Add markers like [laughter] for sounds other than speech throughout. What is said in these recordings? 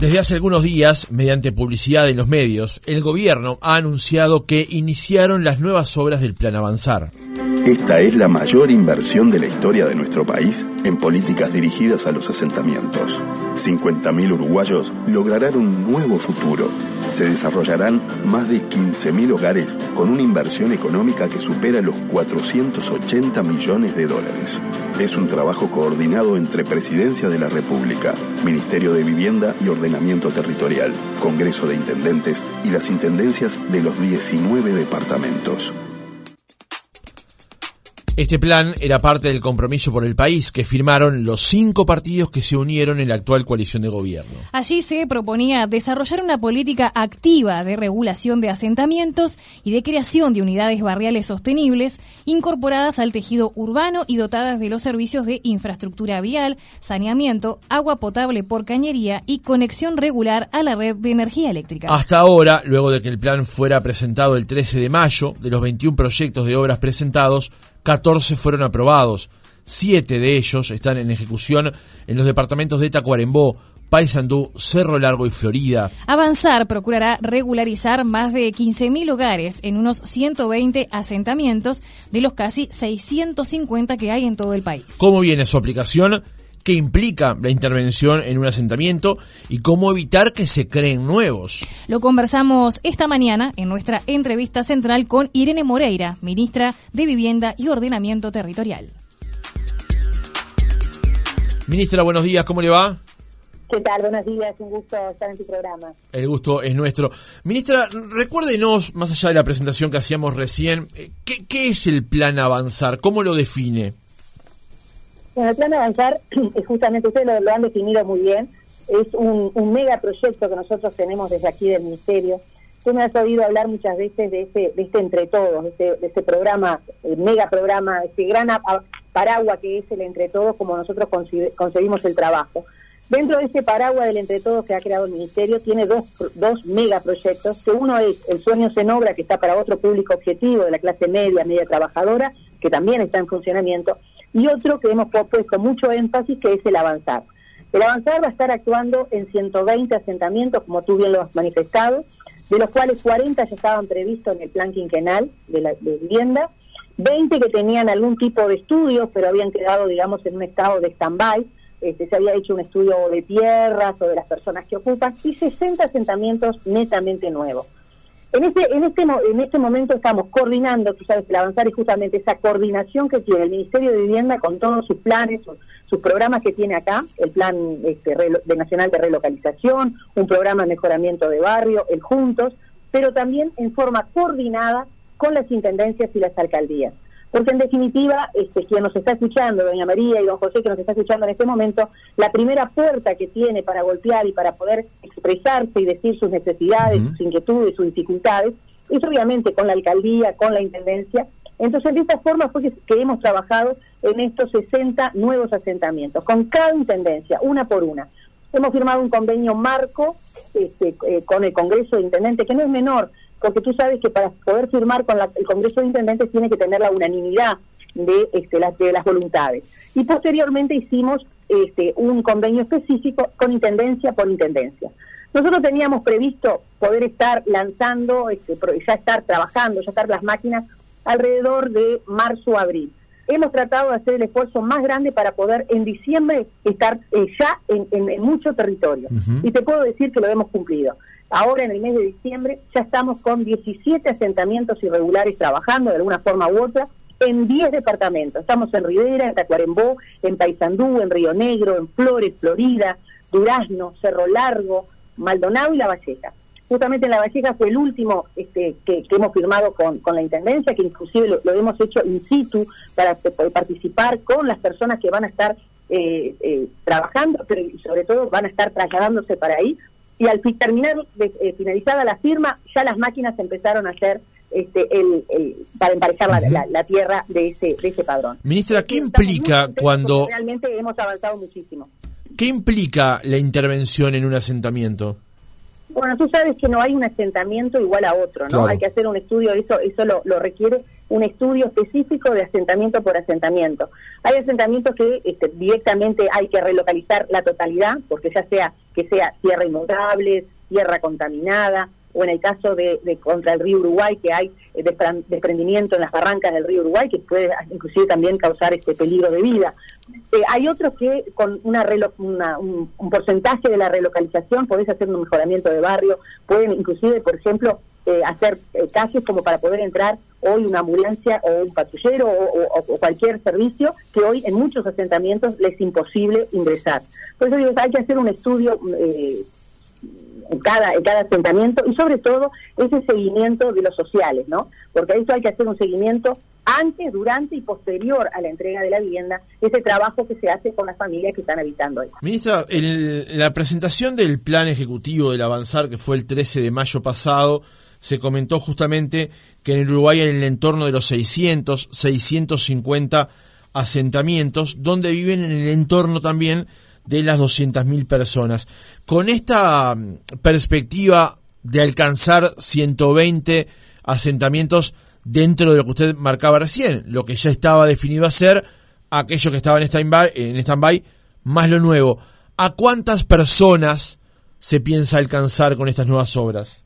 Desde hace algunos días, mediante publicidad en los medios, el gobierno ha anunciado que iniciaron las nuevas obras del Plan Avanzar. Esta es la mayor inversión de la historia de nuestro país en políticas dirigidas a los asentamientos. 50.000 uruguayos lograrán un nuevo futuro. Se desarrollarán más de 15.000 hogares con una inversión económica que supera los 480 millones de dólares. Es un trabajo coordinado entre Presidencia de la República, Ministerio de Vivienda y Ordenamiento Territorial, Congreso de Intendentes y las Intendencias de los 19 departamentos. Este plan era parte del compromiso por el país que firmaron los cinco partidos que se unieron en la actual coalición de gobierno. Allí se proponía desarrollar una política activa de regulación de asentamientos y de creación de unidades barriales sostenibles incorporadas al tejido urbano y dotadas de los servicios de infraestructura vial, saneamiento, agua potable por cañería y conexión regular a la red de energía eléctrica. Hasta ahora, luego de que el plan fuera presentado el 13 de mayo, de los 21 proyectos de obras presentados, 14 fueron aprobados. Siete de ellos están en ejecución en los departamentos de Tacuarembó, Paysandú, Cerro Largo y Florida. Avanzar procurará regularizar más de 15.000 hogares en unos 120 asentamientos de los casi 650 que hay en todo el país. ¿Cómo viene su aplicación? Qué implica la intervención en un asentamiento y cómo evitar que se creen nuevos. Lo conversamos esta mañana en nuestra entrevista central con Irene Moreira, ministra de Vivienda y Ordenamiento Territorial. Ministra, buenos días, ¿cómo le va? ¿Qué tal? Buenos días, un gusto estar en tu programa. El gusto es nuestro. Ministra, recuérdenos, más allá de la presentación que hacíamos recién, eh, ¿qué, qué es el plan Avanzar? ¿Cómo lo define? Bueno, el plan de avanzar, [clears throat] justamente ustedes lo, han definido muy bien, es un, un megaproyecto que nosotros tenemos desde aquí del Ministerio. Tú me has oído hablar muchas veces de este, de este entre todos, de este, de este programa, el megaprograma, este gran paraguas que es el entre todos, como nosotros concebimos el trabajo. Dentro de ese paraguas del entre todos que ha creado el Ministerio, tiene dos, dos megaproyectos, que uno es el Sueños en Obra, que está para otro público objetivo de la clase media, media trabajadora, que también está en funcionamiento, y otro que hemos puesto mucho énfasis, que es el avanzar. El avanzar va a estar actuando en 120 asentamientos, como tú bien lo has manifestado, de los cuales 40 ya estaban previstos en el plan quinquenal de, la, vivienda, 20 que tenían algún tipo de estudios, pero habían quedado, digamos, en un estado de stand-by, este, se había hecho un estudio de tierras o de las personas que ocupan, y 60 asentamientos netamente nuevos. En este, en este, en este momento estamos coordinando, tú sabes, el avanzar es justamente esa coordinación que tiene el Ministerio de Vivienda con todos sus planes, sus, programas que tiene acá, el plan este, de nacional de relocalización, un programa de mejoramiento de barrio, el Juntos, pero también en forma coordinada con las intendencias y las alcaldías. Porque en definitiva, este, quien nos está escuchando, doña María y don José que nos está escuchando en este momento, la primera puerta que tiene para golpear y para poder expresarse y decir sus necesidades, sus inquietudes, sus dificultades, es obviamente con la alcaldía, con la intendencia. Entonces, de esta forma fue que, hemos trabajado en estos 60 nuevos asentamientos, con cada intendencia, una por una. Hemos firmado un convenio marco este, eh, con el Congreso de Intendentes, que no es menor, porque tú sabes que para poder firmar con el Congreso de Intendentes tiene que tener la unanimidad de, este, las, de las voluntades. Y posteriormente hicimos este, un convenio específico con intendencia por intendencia. Nosotros teníamos previsto poder estar lanzando, este, ya estar trabajando, ya estar las máquinas alrededor de marzo abril. Hemos tratado de hacer el esfuerzo más grande para poder en diciembre estar eh, ya en, mucho territorio. Y te puedo decir que lo hemos cumplido. Ahora en el mes de diciembre ya estamos con 17 asentamientos irregulares trabajando de alguna forma u otra en 10 departamentos. Estamos en Rivera, en Tacuarembó, en Paysandú, en Río Negro, en Flores, Florida, Durazno, Cerro Largo, Maldonado y La Valleja. Justamente en La Valleja fue el último este, que, hemos firmado con, la Intendencia, que inclusive lo, hemos hecho in situ para poder participar con las personas que van a estar eh, eh, trabajando, pero sobre todo van a estar trasladándose para ahí y al terminar, de, eh, finalizada la firma, ya las máquinas empezaron a hacer este, el, para emparejar la, tierra de ese, de ese padrón. Ministra, ¿qué implica cuando... Realmente hemos avanzado muchísimo. ¿Qué implica la intervención en un asentamiento? Bueno, tú sabes que no hay un asentamiento igual a otro, ¿no? Hay que hacer un estudio, eso eso lo, lo requiere un estudio específico de asentamiento por asentamiento. Hay asentamientos que este, directamente hay que relocalizar la totalidad, porque ya sea que sea tierra inundable, tierra contaminada, o en el caso de, contra el río Uruguay, que hay eh, desprendimiento en las barrancas del río Uruguay, que puede inclusive también causar este peligro de vida. Eh, hay otros que con una, un, porcentaje de la relocalización podés hacer un mejoramiento de barrio, pueden inclusive, por ejemplo, eh, hacer casos como para poder entrar hoy una ambulancia o un patrullero o, cualquier servicio que hoy en muchos asentamientos les es imposible ingresar. Por eso digo, hay que hacer un estudio en cada, en cada asentamiento y sobre todo ese seguimiento de los sociales, ¿no? Porque a eso hay que hacer un seguimiento antes, durante y posterior a la entrega de la vivienda, ese trabajo que se hace con las familias que están habitando ahí. Ministra, en la presentación del plan ejecutivo del Avanzar, que fue el 13 de mayo pasado, se comentó justamente que en Uruguay en el entorno de los 600, 650 asentamientos, donde viven en el entorno también de las 200.000 personas. Con esta mm, perspectiva de alcanzar 120 asentamientos dentro de lo que usted marcaba recién, lo que ya estaba definido a ser, aquello que estaba en stand-by, más lo nuevo. ¿A cuántas personas se piensa alcanzar con estas nuevas obras?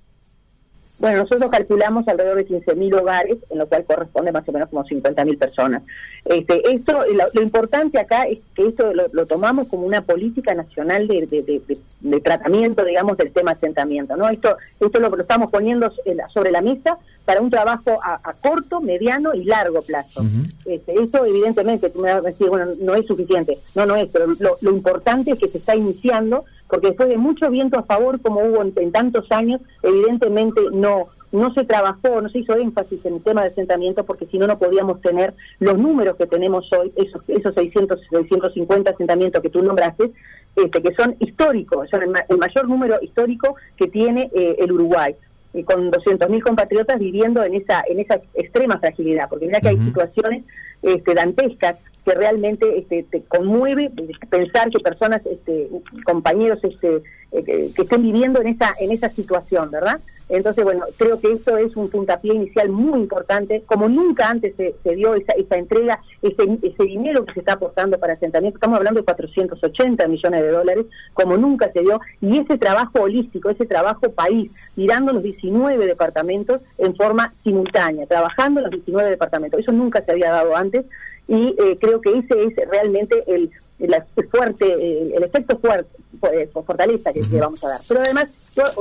Bueno, nosotros calculamos alrededor de 15.000 hogares, en lo cual corresponde más o menos como 50.000 personas. Este, esto, lo, importante acá es que esto lo, tomamos como una política nacional de, tratamiento, digamos, del tema asentamiento. ¿no? Esto, esto lo, lo estamos poniendo sobre la mesa para un trabajo a, corto, mediano y largo plazo. este, esto, evidentemente, tú me vas a decir, bueno, no es suficiente. No, no es, pero lo, lo importante es que se está iniciando porque después de mucho viento a favor como hubo en, tantos años, evidentemente no no se trabajó, no se hizo énfasis en el tema de asentamiento porque si no, no podíamos tener los números que tenemos hoy, esos, esos 600, 650 asentamientos que tú nombraste, este, que son históricos, son el, mayor número histórico que tiene eh, el Uruguay y con 200.000 compatriotas viviendo en esa en esa extrema fragilidad, porque mira que hay situaciones este, dantescas que realmente este, te conmueve pensar que personas, este, compañeros este, eh, que estén viviendo en esa, en esa situación, ¿verdad? Entonces, bueno, creo que esto es un puntapié inicial muy importante, como nunca antes se, dio esa, esa entrega, ese, ese dinero que se está aportando para asentamiento, estamos hablando de 480 millones de dólares, como nunca se dio, y ese trabajo holístico, ese trabajo país, mirando los 19 departamentos en forma simultánea, trabajando en los 19 departamentos, eso nunca se había dado antes, y eh, creo que ese es realmente el, el fuerte, el, efecto fuerte, eh, fortaleza que le vamos a dar. Pero además,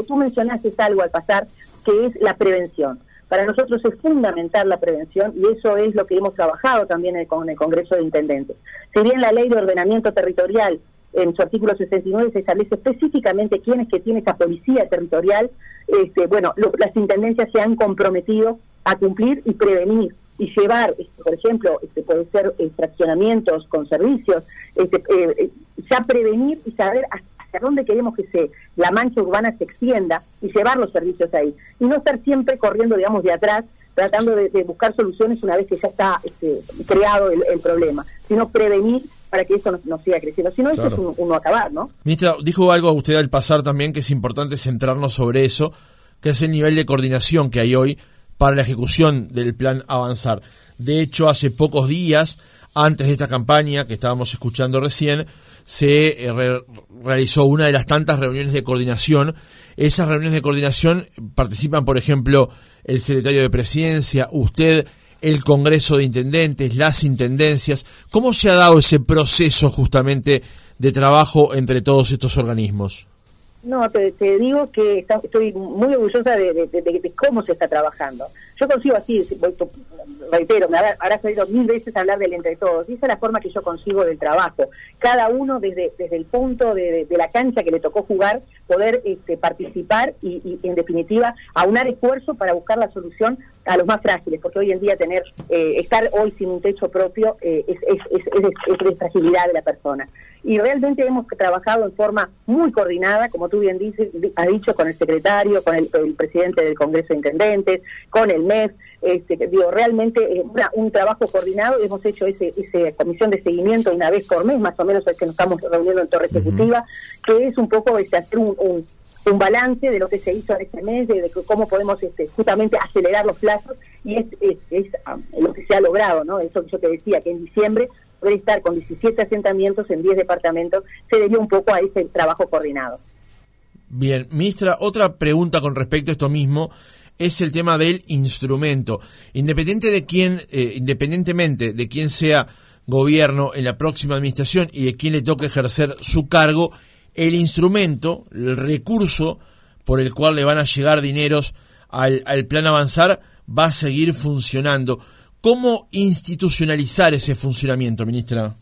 tú, mencionaste algo al pasar, que es la prevención. Para nosotros es fundamental la prevención y eso es lo que hemos trabajado también con el Congreso de Intendentes. Si bien la ley de ordenamiento territorial en su artículo 69 se establece específicamente quién es que tiene esa policía territorial, este, bueno, las intendencias se han comprometido a cumplir y prevenir y llevar, este, por ejemplo, este, puede ser fraccionamientos con servicios, este, eh, eh, ya prevenir y saber hacia dónde queremos que se la mancha urbana se extienda y llevar los servicios ahí. Y no estar siempre corriendo, digamos, de atrás, tratando de, buscar soluciones una vez que ya está este, creado el, problema, sino prevenir para que eso no, siga creciendo. Si no, eso es un, no acabar, ¿no? Ministra, dijo algo a usted al pasar también que es importante centrarnos sobre eso, que es el nivel de coordinación que hay hoy para la ejecución del plan Avanzar. De hecho, hace pocos días, antes de esta campaña que estábamos escuchando recién, se eh, realizó una de las tantas reuniones de coordinación. Esas reuniones de coordinación participan, por ejemplo, el secretario de Presidencia, usted, el Congreso de Intendentes, las Intendencias. ¿Cómo se ha dado ese proceso justamente de trabajo entre todos estos organismos? No, te, digo que estoy muy orgullosa de, cómo se está trabajando. Yo consigo así, reitero, me habrá salido mil veces hablar del entre todos, y esa es la forma que yo consigo del trabajo. Cada uno desde, desde el punto de, la cancha que le tocó jugar, poder este, participar y, en definitiva aunar esfuerzo para buscar la solución a los más frágiles, porque hoy en día tener, eh, estar hoy sin un techo propio eh, es, es, es, es, es fragilidad de la persona. Y realmente hemos trabajado en forma muy coordinada, como tú bien dices, ha dicho, con el secretario, con el, presidente del Congreso de Intendentes, con el MEF, este, digo, realmente eh, un trabajo coordinado, hemos hecho ese, esa comisión de seguimiento una vez por mes, más o menos es que nos estamos reuniendo en Torre Ejecutiva, que es un poco este, hacer un, un balance de lo que se hizo en este mes, de, cómo podemos este, justamente acelerar los plazos y es, es, um, lo que se ha logrado, ¿no? Eso que yo te decía, que en diciembre poder estar con 17 asentamientos en 10 departamentos se debió un poco a ese trabajo coordinado. Bien, ministra, otra pregunta con respecto a esto mismo es el tema del instrumento. Independiente de quién, eh, independientemente de quién sea gobierno en la próxima administración y de quién le toque ejercer su cargo, el instrumento, el recurso por el cual le van a llegar dineros al, al plan avanzar va a seguir funcionando. ¿Cómo institucionalizar ese funcionamiento, ministra?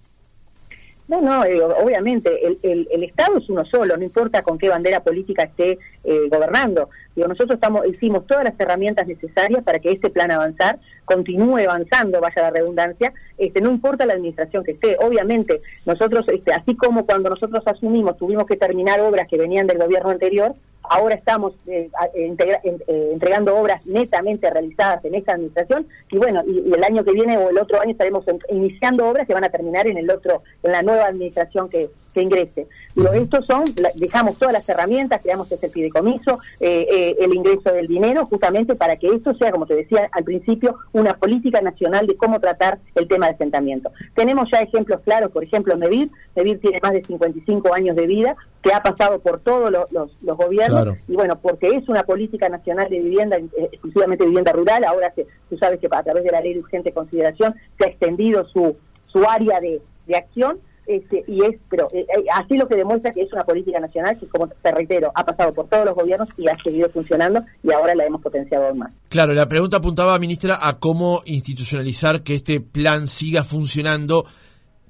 No, no, eh, obviamente el, el, Estado es uno solo, no importa con qué bandera política esté eh, gobernando. Digo, nosotros estamos, hicimos todas las herramientas necesarias para que este plan avanzar continúe avanzando, vaya la redundancia, este, no importa la administración que esté. Obviamente, nosotros, este, así como cuando nosotros asumimos, tuvimos que terminar obras que venían del gobierno anterior, Ahora estamos eh, eh, entregando obras netamente realizadas en esta administración y bueno, y, el año que viene o el otro año estaremos iniciando obras que van a terminar en el otro, en la nueva administración que, que ingrese. Pero estos son, dejamos todas las herramientas, creamos ese fideicomiso, eh, el ingreso del dinero, justamente para que esto sea, como te decía al principio, una política nacional de cómo tratar el tema de asentamiento. Tenemos ya ejemplos claros, por ejemplo, Medir, Medir tiene más de 55 años de vida, que ha pasado por todos los, los, gobiernos y bueno, porque es una política nacional de vivienda, eh, exclusivamente vivienda rural, ahora se, tú sabes que a través de la ley de urgente consideración se ha extendido su, su área de, de acción este, y es, pero eh, eh, así lo que demuestra que es una política nacional que, como te reitero, ha pasado por todos los gobiernos y ha seguido funcionando y ahora la hemos potenciado aún más. Claro, la pregunta apuntaba, ministra, a cómo institucionalizar que este plan siga funcionando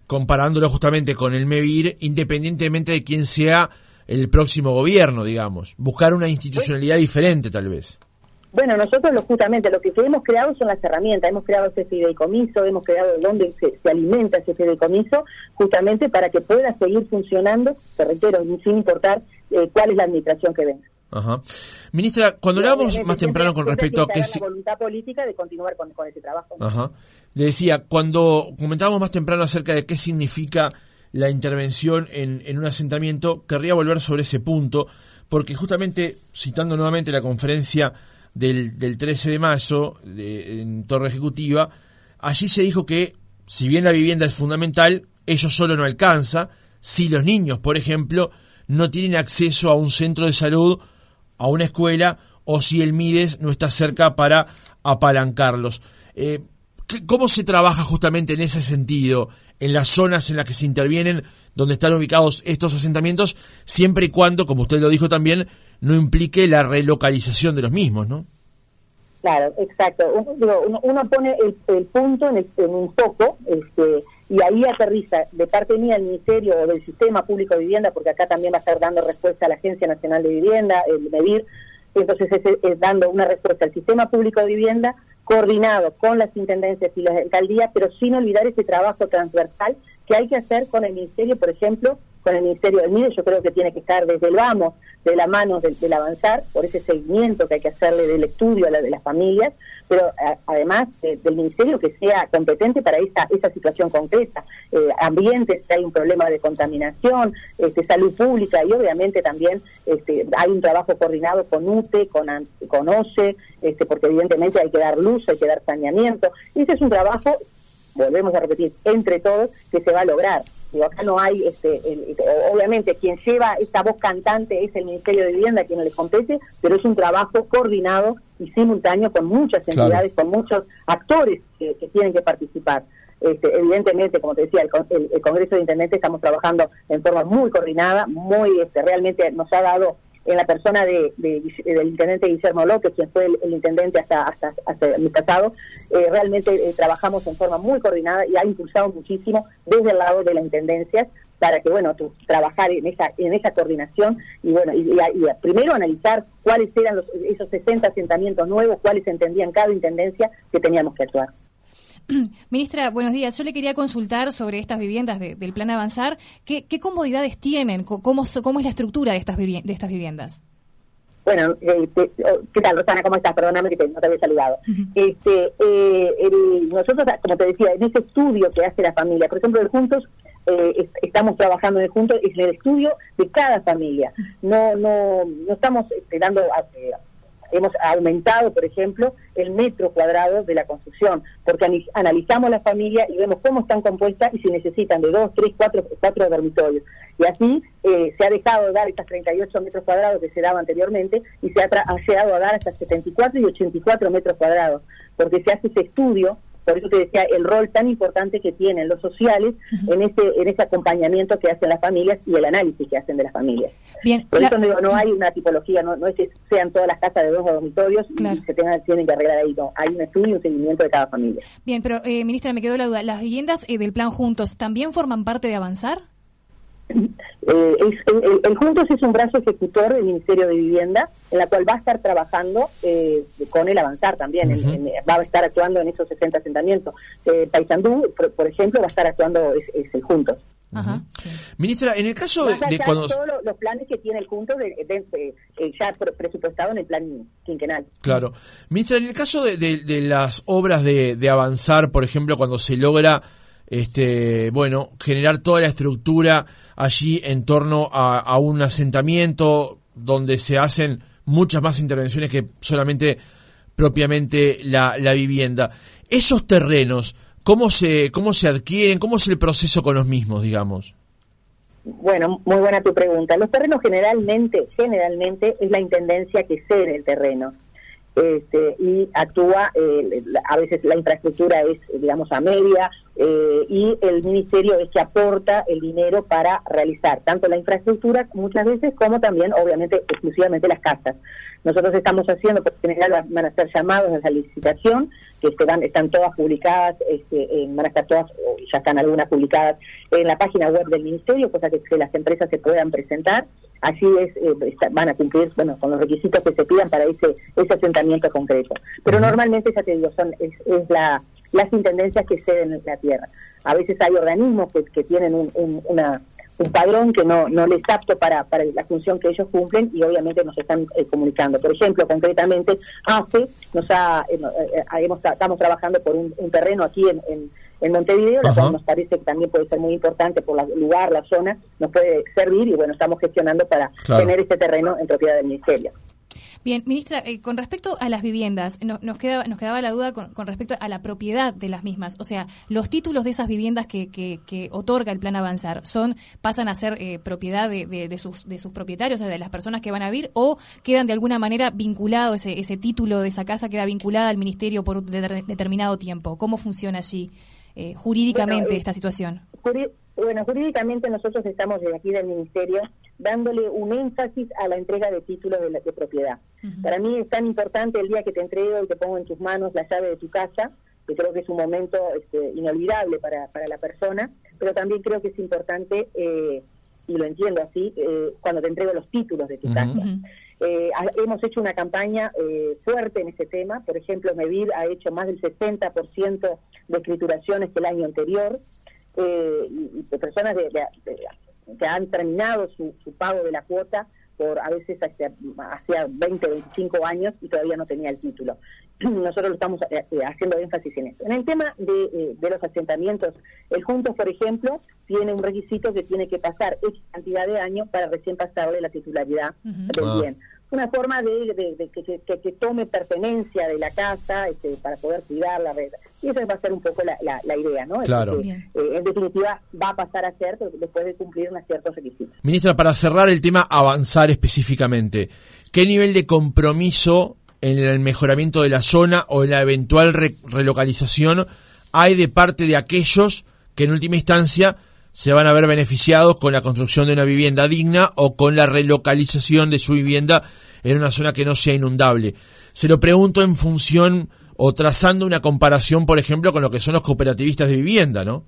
comparándolo justamente con el MEVIR, independientemente de quién sea el próximo gobierno, digamos. Buscar una institucionalidad diferente, tal vez. Bueno, nosotros lo, justamente lo que hemos creado son las herramientas, hemos creado ese fideicomiso, hemos creado dónde se, alimenta ese fideicomiso, justamente para que pueda seguir funcionando, te reitero, sin importar eh, cuál es la administración que venga. Ajá. Ministra, cuando hablábamos más temprano con respecto a qué... La voluntad política de continuar con, ese trabajo. Ajá. Le decía, cuando comentábamos más temprano acerca de qué significa la intervención en, en un asentamiento, querría volver sobre ese punto, porque justamente, citando nuevamente la conferencia del, del 13 de mayo de, en Torre Ejecutiva, allí se dijo que, si bien la vivienda es fundamental, ello solo no alcanza, si los niños, por ejemplo, no tienen acceso a un centro de salud a una escuela o si el MIDES no está cerca para apalancarlos. Eh, ¿Cómo se trabaja justamente en ese sentido, en las zonas en las que se intervienen, donde están ubicados estos asentamientos, siempre y cuando, como usted lo dijo también, no implique la relocalización de los mismos, ¿no? Claro, exacto. Uno, pone el, punto en, un foco este, y ahí aterriza de parte mía el Ministerio o del Sistema Público de Vivienda, porque acá también va a estar dando respuesta a la Agencia Nacional de Vivienda, el MEDIR, entonces es, dando una respuesta al Sistema Público de Vivienda coordinado con las intendencias y las alcaldías, pero sin olvidar ese trabajo transversal que hay que hacer con el Ministerio, por ejemplo, con el Ministerio del MIDE, yo creo que tiene que estar desde el vamos, de la mano del, avanzar, por ese seguimiento que hay que hacerle del estudio a la de las familias, pero además del Ministerio que sea competente para esa, esa situación concreta. Eh, ambientes, si hay un problema de contaminación, este, salud pública y obviamente también este, hay un trabajo coordinado con UTE, con, con OCE, este, porque evidentemente hay que dar luz, hay que dar saneamiento. Y ese es un trabajo volvemos a repetir, entre todos, que se va a lograr. Digo, acá no hay, este, obviamente, quien lleva esta voz cantante es el Ministerio de Vivienda, quien le compete, pero es un trabajo coordinado y simultáneo con muchas entidades, con muchos actores que, tienen que participar. Este, evidentemente, como te decía, el, Congreso de Intendentes estamos trabajando en forma muy coordinada, muy, este, realmente nos ha dado en la persona de, del intendente Guillermo López, quien fue el, intendente hasta, hasta, el pasado, eh, realmente eh, trabajamos en forma muy coordinada y ha impulsado muchísimo desde el lado de las intendencias para que, bueno, trabajar en esa, en esa coordinación y, bueno, y, primero analizar cuáles eran los, esos 60 asentamientos nuevos, cuáles entendían cada intendencia que teníamos que actuar. [clears throat] Ministra, buenos días. Yo le quería consultar sobre estas viviendas del Plan Avanzar. ¿Qué, comodidades tienen? ¿Cómo, ¿Cómo es la estructura de estas, de estas viviendas? Bueno, eh, oh, ¿qué tal, Rosana? ¿Cómo estás? Perdóname que no te había saludado. este, eh, nosotros, como te decía, en ese estudio que hace la familia, por ejemplo, el Juntos eh, estamos trabajando en juntos es el estudio de cada familia. No, no, no estamos esperando eh, hemos aumentado, por ejemplo, el metro cuadrado de la construcción, porque analizamos la familia y vemos cómo están compuestas y si necesitan de dos, tres, cuatro, cuatro dormitorios. Y así eh, se ha dejado de dar estas 38 metros cuadrados que se daba anteriormente y se ha, ha llegado a dar hasta 74 y 84 metros cuadrados, porque se hace ese estudio por eso te decía el rol tan importante que tienen los sociales en ese en ese acompañamiento que hacen las familias y el análisis que hacen de las familias. Bien, por eso digo, no hay una tipología, no, no es que sean todas las casas de dos dormitorios y se tengan, tienen que arreglar ahí, no, hay un estudio y un seguimiento de cada familia. Bien, pero eh, ministra, me quedó la duda, ¿las viviendas eh, del plan Juntos también forman parte de Avanzar? [laughs] Eh, el, Juntos es un brazo ejecutor del Ministerio de Vivienda, en la cual va a estar trabajando eh, con el avanzar también, va a estar actuando en esos 60 asentamientos. Eh, Paysandú, por, ejemplo, va a estar actuando es, Juntos. Ministra, en el caso de, cuando... todos los, planes que tiene el Juntos de, ya presupuestado en el plan quinquenal. Claro. Ministra, en el caso de, las obras de, de avanzar, por ejemplo, cuando se logra este, bueno, generar toda la estructura allí en torno a, un asentamiento donde se hacen muchas más intervenciones que solamente propiamente la, vivienda. Esos terrenos, ¿cómo se, ¿cómo se adquieren? ¿Cómo es el proceso con los mismos, digamos? Bueno, muy buena tu pregunta. Los terrenos generalmente, generalmente es la intendencia que cede el terreno este, y actúa, eh, a veces la infraestructura es, digamos, a media eh, y el ministerio es que aporta el dinero para realizar tanto la infraestructura muchas veces como también, obviamente, exclusivamente las casas. Nosotros estamos haciendo, por general van a ser llamados a la licitación, que están, están todas publicadas, este, van a estar todas, ya están algunas publicadas en la página web del ministerio, cosa que, que las empresas se puedan presentar así es, eh, van a cumplir bueno, con los requisitos que se pidan para ese, ese asentamiento concreto. Pero normalmente, ya te digo, son, es, la, las intendencias que ceden en la tierra. A veces hay organismos que, que tienen un, un, una, un padrón que no, no les apto para, para la función que ellos cumplen y obviamente nos están eh, comunicando. Por ejemplo, concretamente, AFE nos ha, eh, estamos trabajando por un, terreno aquí en en Montevideo, la cual nos parece que también puede ser muy importante por el lugar, la zona, nos puede servir y bueno, estamos gestionando para tener este terreno en propiedad del Ministerio. Bien, ministra, eh, con respecto a las viviendas, nos, quedaba, nos quedaba la duda con, respecto a la propiedad de las mismas. O sea, los títulos de esas viviendas que, que, otorga el plan Avanzar, son pasan a ser eh, propiedad de, de, sus, de sus propietarios, o sea, de las personas que van a vivir, o quedan de alguna manera vinculados, ese, ese título de esa casa queda vinculada al ministerio por determinado tiempo. ¿Cómo funciona allí? Eh, jurídicamente esta situación? Bueno, jurídicamente nosotros estamos desde aquí del Ministerio dándole un énfasis a la entrega de títulos de, de propiedad. Para mí es tan importante el día que te entrego y te pongo en tus manos la llave de tu casa, que creo que es un momento este, inolvidable para, para la persona, pero también creo que es importante, eh, y lo entiendo así, eh, cuando te entrego los títulos de tu casa. Eh, hemos hecho una campaña eh, fuerte en ese tema. Por ejemplo, Medir ha hecho más del 60% de escrituraciones que el año anterior. Eh, y, personas que han terminado su, pago de la cuota por a veces hacia, hacia 20, 25 años y todavía no tenía el título. [clears throat] Nosotros lo estamos haciendo énfasis en eso. En el tema de, los asentamientos, el Juntos, por ejemplo, tiene un requisito que tiene que pasar X cantidad de años para recién pasarle la titularidad del bien una forma de, que, tome pertenencia de la casa este, para poder cuidar la red. Y esa va a ser un poco la, idea, ¿no? Claro. Eh, en definitiva, va a pasar a ser después de cumplir unos ciertos requisitos. Ministra, para cerrar el tema, avanzar específicamente, ¿qué nivel de compromiso en el mejoramiento de la zona o en la eventual relocalización hay de parte de aquellos que en última instancia se van a ver beneficiados con la construcción de una vivienda digna o con la relocalización de su vivienda en una zona que no sea inundable. Se lo pregunto en función o trazando una comparación, por ejemplo, con lo que son los cooperativistas de vivienda, ¿no?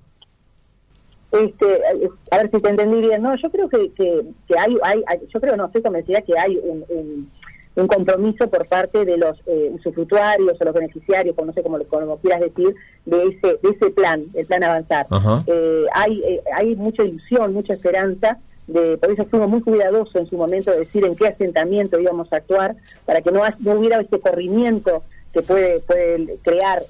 Este, a ver si te entendí bien. No, yo creo que, que, hay, hay, yo creo, no estoy convencida que hay un un compromiso por parte de los eh, usufructuarios o los beneficiarios, como no sé cómo, como quieras decir, de ese de ese plan, el plan avanzar. Eh, hay eh, hay mucha ilusión, mucha esperanza. De, por eso fuimos muy cuidadosos en su momento de decir en qué asentamiento íbamos a actuar, para que no, no hubiera este corrimiento que puede, puede crear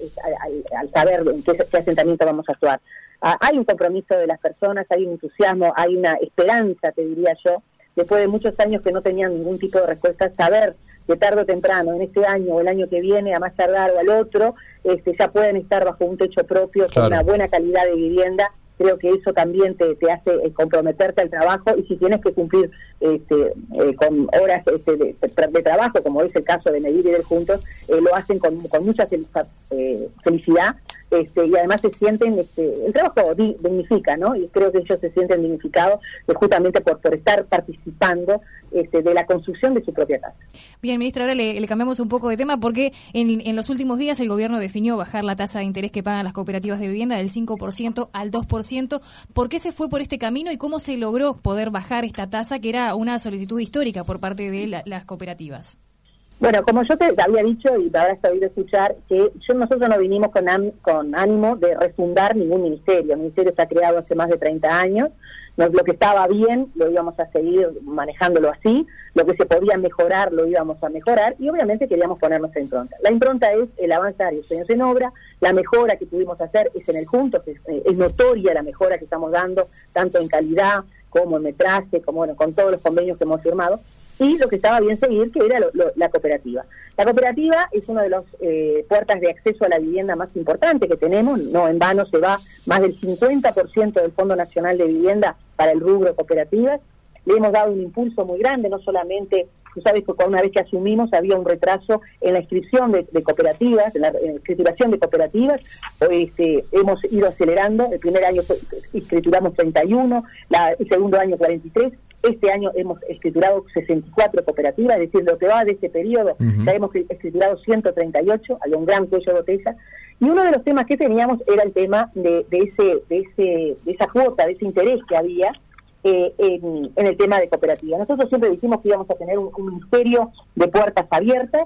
al, saber en qué, asentamiento vamos a actuar. hay un compromiso de las personas, hay un entusiasmo, hay una esperanza, te diría yo, después de muchos años que no tenían ningún tipo de respuesta, saber que tarde o temprano, en este año o el año que viene, a más tardar o al otro, este, ya pueden estar bajo un techo propio, con una buena calidad de vivienda. Creo que eso también te, te hace eh, comprometerte al trabajo y si tienes que cumplir este, eh, con horas este, de, trabajo, como es el caso de Medir y del Juntos, eh, lo hacen con, con mucha felicidad este, y además se sienten, este, el trabajo dignifica, ¿no? Y creo que ellos se sienten dignificados justamente por, por estar participando este, de la construcción de su propia casa. Bien, ministra, ahora le, cambiamos un poco de tema porque en, en, los últimos días el gobierno definió bajar la tasa de interés que pagan las cooperativas de vivienda del 5% al 2%. ¿Por qué se fue por este camino y cómo se logró poder bajar esta tasa que era una solicitud histórica por parte de las cooperativas? Bueno, como yo te había dicho y te habrás sabido escuchar, que yo, nosotros no vinimos con, con ánimo de refundar ningún ministerio. El ministerio está creado hace más de 30 años. lo que estaba bien lo íbamos a seguir manejándolo así. Lo que se podía mejorar lo íbamos a mejorar. Y obviamente queríamos ponernos en impronta. La impronta es el avanzar y los sueños en obra. La mejora que pudimos hacer es en el junto, que es, eh, es notoria la mejora que estamos dando, tanto en calidad como en metraje, como bueno, con todos los convenios que hemos firmado y lo que estaba bien seguir, que era la cooperativa. La cooperativa es una de las eh, puertas de acceso a la vivienda más importante que tenemos, no en vano se va más del 50% del Fondo Nacional de Vivienda para el rubro cooperativas. Le hemos dado un impulso muy grande, no solamente, tú sabes que una vez que asumimos había un retraso en la inscripción de, cooperativas, en la, escrituración de cooperativas, este, hemos ido acelerando, el primer año escrituramos 31, la, el segundo año 43, este año hemos escriturado 64 cooperativas, es decir, lo que va de este periodo, ya hemos escriturado 138, había un gran cuello de botella. Y uno de los temas que teníamos era el tema de, ese, de, ese, de esa cuota, de ese interés que había eh, en, el tema de cooperativas. Nosotros siempre dijimos que íbamos a tener un, ministerio de puertas abiertas,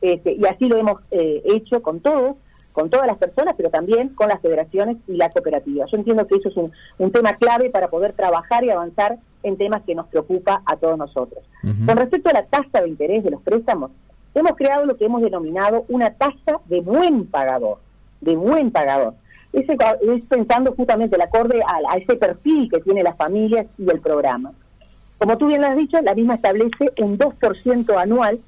este, y así lo hemos eh, hecho con todos con todas las personas, pero también con las federaciones y las cooperativas. Yo entiendo que eso es un, tema clave para poder trabajar y avanzar en temas que nos preocupa a todos nosotros. Con respecto a la tasa de interés de los préstamos, hemos creado lo que hemos denominado una tasa de buen pagador, de buen pagador. Ese, es pensando justamente el acorde a, ese perfil que tiene las familias y el programa. Como tú bien lo has dicho, la misma establece un 2% anual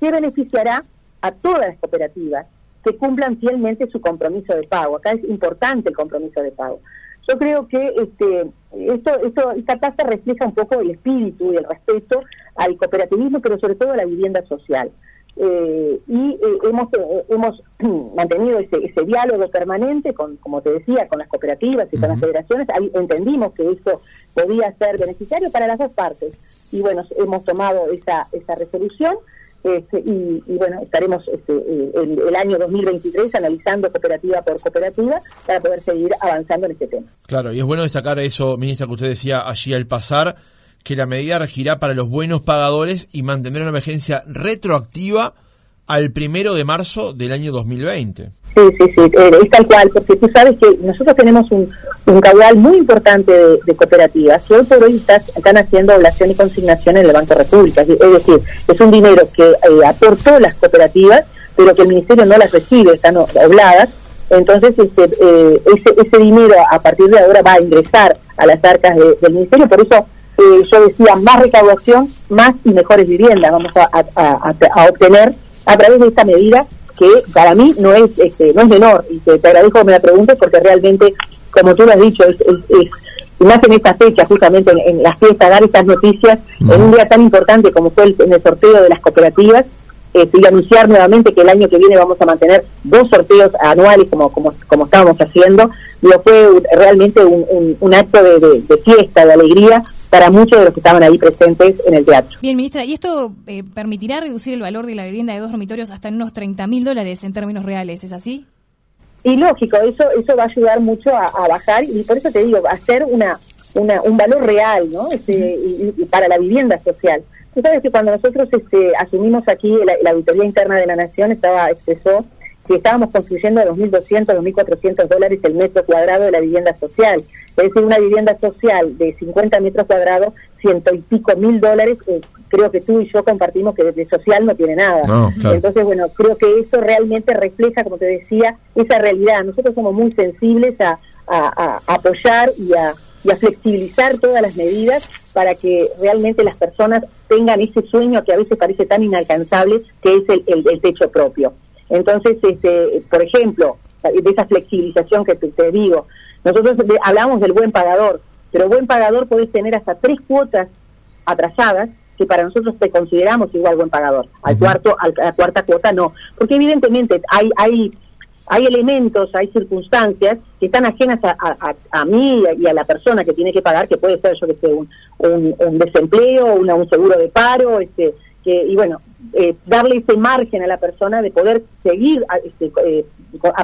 que beneficiará a todas las cooperativas que cumplan fielmente su compromiso de pago. Acá es importante el compromiso de pago. Yo creo que este, esto, esto, esta tasa refleja un poco el espíritu y el respeto al cooperativismo, pero sobre todo a la vivienda social. Eh, y eh, hemos eh, hemos [clears throat] mantenido ese, ese diálogo permanente con como te decía con las cooperativas y con las federaciones ahí entendimos que eso podía ser beneficiario para las dos partes y bueno hemos tomado esa esa resolución este, y, bueno, estaremos este, eh, el, año 2023 analizando cooperativa por cooperativa para poder seguir avanzando en este tema. Claro, y es bueno destacar eso, ministra, que usted decía allí al pasar, que la medida regirá para los buenos pagadores y mantendrá una emergencia retroactiva al primero de marzo del año 2020. Sí, sí, sí, eh, es tal cual, porque tú sabes que nosotros tenemos un, un caudal muy importante de, cooperativas que hoy por hoy están haciendo oblación y consignación en el Banco República. Es decir, es un dinero que eh, aportó las cooperativas, pero que el Ministerio no las recibe, están obladas. Entonces, este, eh, ese, ese dinero a partir de ahora va a ingresar a las arcas del Ministerio. Por eso yo decía, más recaudación, más y mejores viviendas vamos a, a obtener a través de esta medida que para mí no es este, no es menor y te, agradezco que me la preguntes porque realmente como tú lo has dicho es, es, más en esta fecha justamente en, las fiestas dar estas noticias en un día tan importante como fue el, en el sorteo de las cooperativas este, y anunciar nuevamente que el año que viene vamos a mantener dos sorteos anuales como como, como estábamos haciendo lo fue realmente un, un, acto de, de fiesta de alegría para muchos de los que estaban ahí presentes en el teatro. Bien, ministra, ¿y esto eh, permitirá reducir el valor de la vivienda de dos dormitorios hasta en unos 30 mil dólares en términos reales? ¿Es así? Y lógico, eso eso va a ayudar mucho a, bajar y por eso te digo, a hacer una, una un valor real, ¿no? Este, y, para la vivienda social. Tú sabes que cuando nosotros este, asumimos aquí la, Auditoría Interna de la Nación, estaba expresó que estábamos construyendo a 2.200, 2.400 dólares el metro cuadrado de la vivienda social. Es decir, una vivienda social de 50 metros cuadrados, ciento y pico mil dólares, eh, creo que tú y yo compartimos que de social no tiene nada. Entonces, bueno, creo que eso realmente refleja, como te decía, esa realidad. Nosotros somos muy sensibles a, a, apoyar y a, flexibilizar todas las medidas para que realmente las personas tengan ese sueño que a veces parece tan inalcanzable, que es el, techo propio. Entonces, este, por ejemplo, de esa flexibilización que te, digo, nosotros hablamos del buen pagador, pero buen pagador podés tener hasta tres cuotas atrasadas que para nosotros te consideramos igual buen pagador. Al cuarto, a la cuarta cuota no, porque evidentemente hay hay hay elementos, hay circunstancias que están ajenas a, a, mí y a la persona que tiene que pagar, que puede ser, yo que sé, un, un, desempleo, una, un seguro de paro, este, que, y bueno, eh, darle ese margen a la persona de poder seguir este, eh,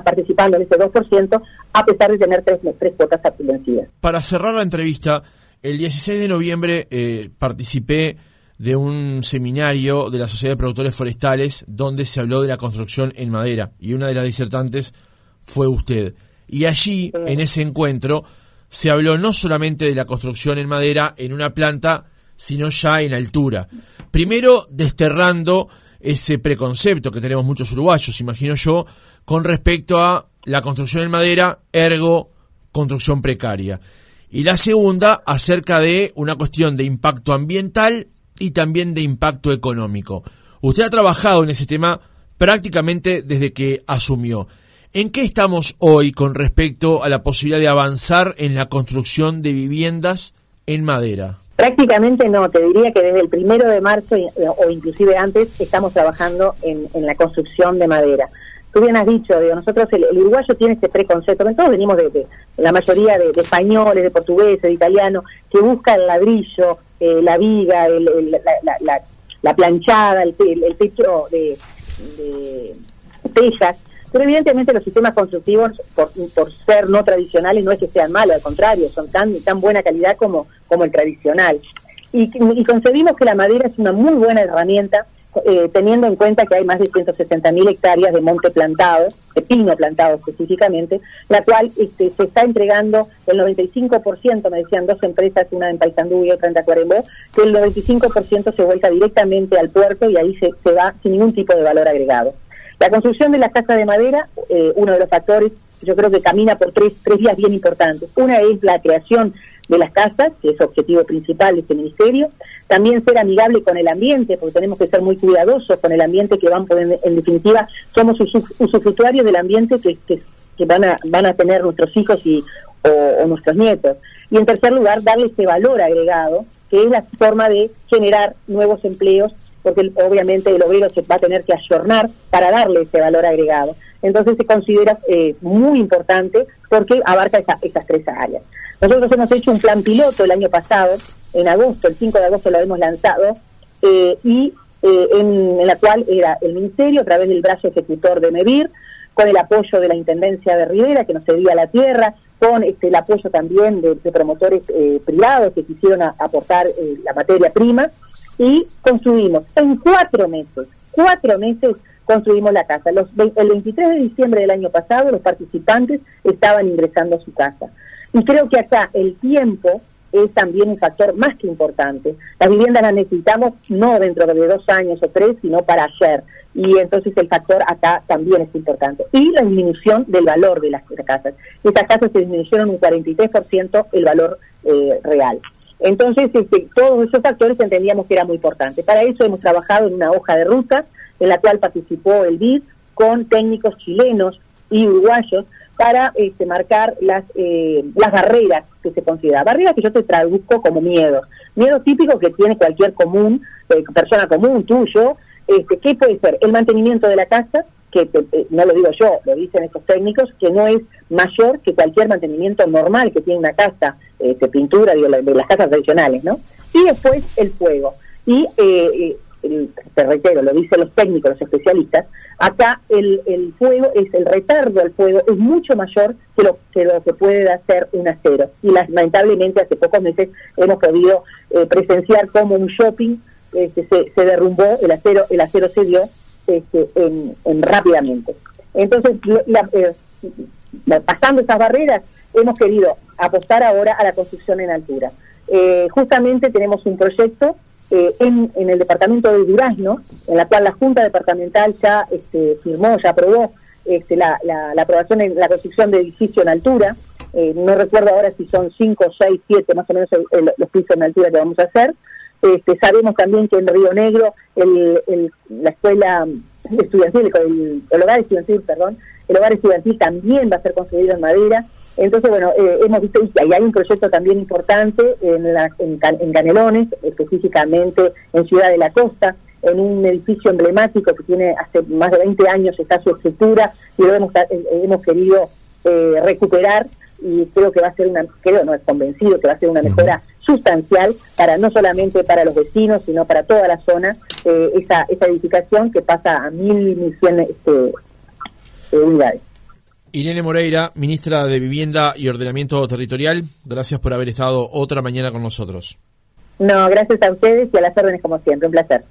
participando en ese 2%, a pesar de tener tres, tres cuotas vencidas. Para cerrar la entrevista, el 16 de noviembre eh, participé de un seminario de la Sociedad de Productores Forestales donde se habló de la construcción en madera y una de las disertantes fue usted. Y allí, en ese encuentro, se habló no solamente de la construcción en madera en una planta, sino ya en altura. Primero, desterrando ese preconcepto que tenemos muchos uruguayos, imagino yo, con respecto a la construcción en madera, ergo construcción precaria. Y la segunda, acerca de una cuestión de impacto ambiental y también de impacto económico. Usted ha trabajado en ese tema prácticamente desde que asumió. ¿En qué estamos hoy con respecto a la posibilidad de avanzar en la construcción de viviendas en madera? Prácticamente no, te diría que desde el primero de marzo o inclusive antes estamos trabajando en, la construcción de madera. Tú bien has dicho, digo, nosotros el, uruguayo tiene este preconcepto, todos venimos de, la mayoría de, españoles, de portugueses, de italianos, que busca el ladrillo, eh, la viga, la, planchada, el, techo de, de tejas, pero evidentemente los sistemas constructivos, por, ser no tradicionales, no es que sean malos, al contrario, son tan, tan buena calidad como, como el tradicional. Y, y concebimos que la madera es una muy buena herramienta eh, teniendo en cuenta que hay más de 160.000 hectáreas de monte plantado, de pino plantado específicamente, la cual este, se está entregando el 95%, me decían dos empresas, una en Paysandú y otra en Tacuarembó, que el 95% se vuelca directamente al puerto y ahí se, se va sin ningún tipo de valor agregado. La construcción de las casas de madera, eh, uno de los factores, yo creo que camina por tres, tres vías bien importantes. Una es la creación de las casas, que es objetivo principal de este ministerio. También ser amigable con el ambiente, porque tenemos que ser muy cuidadosos con el ambiente que van, en, en definitiva, somos usufructuarios del ambiente que, que, van, a, van a tener nuestros hijos y, o, nuestros nietos. Y en tercer lugar, darle ese valor agregado, que es la forma de generar nuevos empleos, porque obviamente el obrero se va a tener que ayornar para darle ese valor agregado. Entonces se considera eh, muy importante porque abarca esa, esas tres áreas. Nosotros hemos hecho un plan piloto el año pasado, en agosto, el 5 de agosto lo hemos lanzado, eh, y eh, en, la cual era el Ministerio, a través del brazo ejecutor de MEVIR, con el apoyo de la Intendencia de Rivera, que nos cedía la tierra, con este, el apoyo también de, promotores eh, privados que quisieron aportar la materia prima, y construimos en cuatro meses, cuatro meses construimos la casa. Los, el 23 de diciembre del año pasado los participantes estaban ingresando a su casa. Y creo que acá el tiempo es también un factor más que importante. Las viviendas las necesitamos no dentro de dos años o tres, sino para ayer. Y entonces el factor acá también es importante. Y la disminución del valor de las casas. Estas casas se disminuyeron un 43% el valor eh, real. Entonces, este, todos esos factores entendíamos que era muy importante. Para eso hemos trabajado en una hoja de ruta en la cual participó el BID con técnicos chilenos y uruguayos para este, marcar las, eh, las barreras que se consideran. Barreras que yo te traduzco como miedos. Miedos típicos que tiene cualquier común, eh, persona común, tuyo. Este, ¿Qué puede ser? El mantenimiento de la casa, que eh, no lo digo yo, lo dicen estos técnicos, que no es mayor que cualquier mantenimiento normal que tiene una casa de pintura de, de, las casas tradicionales, ¿no? Y después el fuego. Y te reitero, lo dicen los técnicos, los especialistas, acá el, el fuego es el retardo al fuego es mucho mayor que lo que, lo que puede hacer un acero. Y lamentablemente hace pocos meses hemos podido eh, presenciar como un shopping este, se, se, derrumbó, el acero, el acero se dio este, en, rápidamente. Entonces, eh, pasando esas barreras, hemos querido apostar ahora a la construcción en altura. Eh, justamente tenemos un proyecto eh, en, el departamento de Durazno, en la cual la Junta Departamental ya este, firmó, ya aprobó este, la, aprobación en la construcción de edificio en altura, eh, no recuerdo ahora si son 5, 6, 7 más o menos los pisos en altura que vamos a hacer. Este, sabemos también que en Río Negro el, la escuela estudiantil, el, el, hogar estudiantil, perdón, el hogar estudiantil también va a ser construido en madera. Entonces, bueno, eh, hemos visto, y hay un proyecto también importante en, la, en, en, Canelones, específicamente en Ciudad de la Costa, en un edificio emblemático que tiene hace más de 20 años está su estructura y lo hemos, eh, hemos querido eh, recuperar y creo que va a ser una, creo, no es convencido, que va a ser una mejora sustancial para no solamente para los vecinos, sino para toda la zona, eh, esa, esa edificación que pasa a mil, mil cien este, unidades. Irene Moreira, ministra de Vivienda y Ordenamiento Territorial, gracias por haber estado otra mañana con nosotros. No, gracias a ustedes y a las órdenes como siempre, un placer.